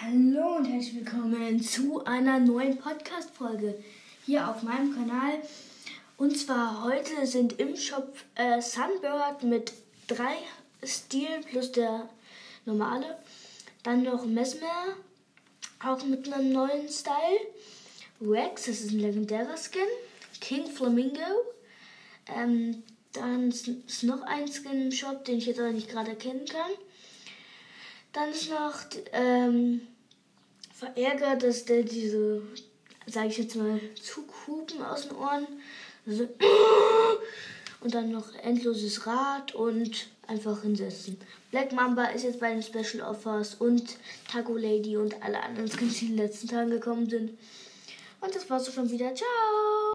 Hallo und herzlich willkommen zu einer neuen Podcast-Folge hier auf meinem Kanal. Und zwar heute sind im Shop äh, Sunbird mit drei Stilen plus der normale. Dann noch Mesmer, auch mit einem neuen Style. Rex, das ist ein legendärer Skin. King Flamingo. Ähm, dann ist noch ein Skin im Shop, den ich jetzt aber nicht gerade erkennen kann. Dann ist noch ähm, verärgert, dass der diese, sage ich jetzt mal, Zughupen aus den Ohren. Also, und dann noch endloses Rad und einfach hinsetzen. Black Mamba ist jetzt bei den Special Offers und Taco Lady und alle anderen Skins, die in den letzten Tagen gekommen sind. Und das war's auch schon wieder. Ciao!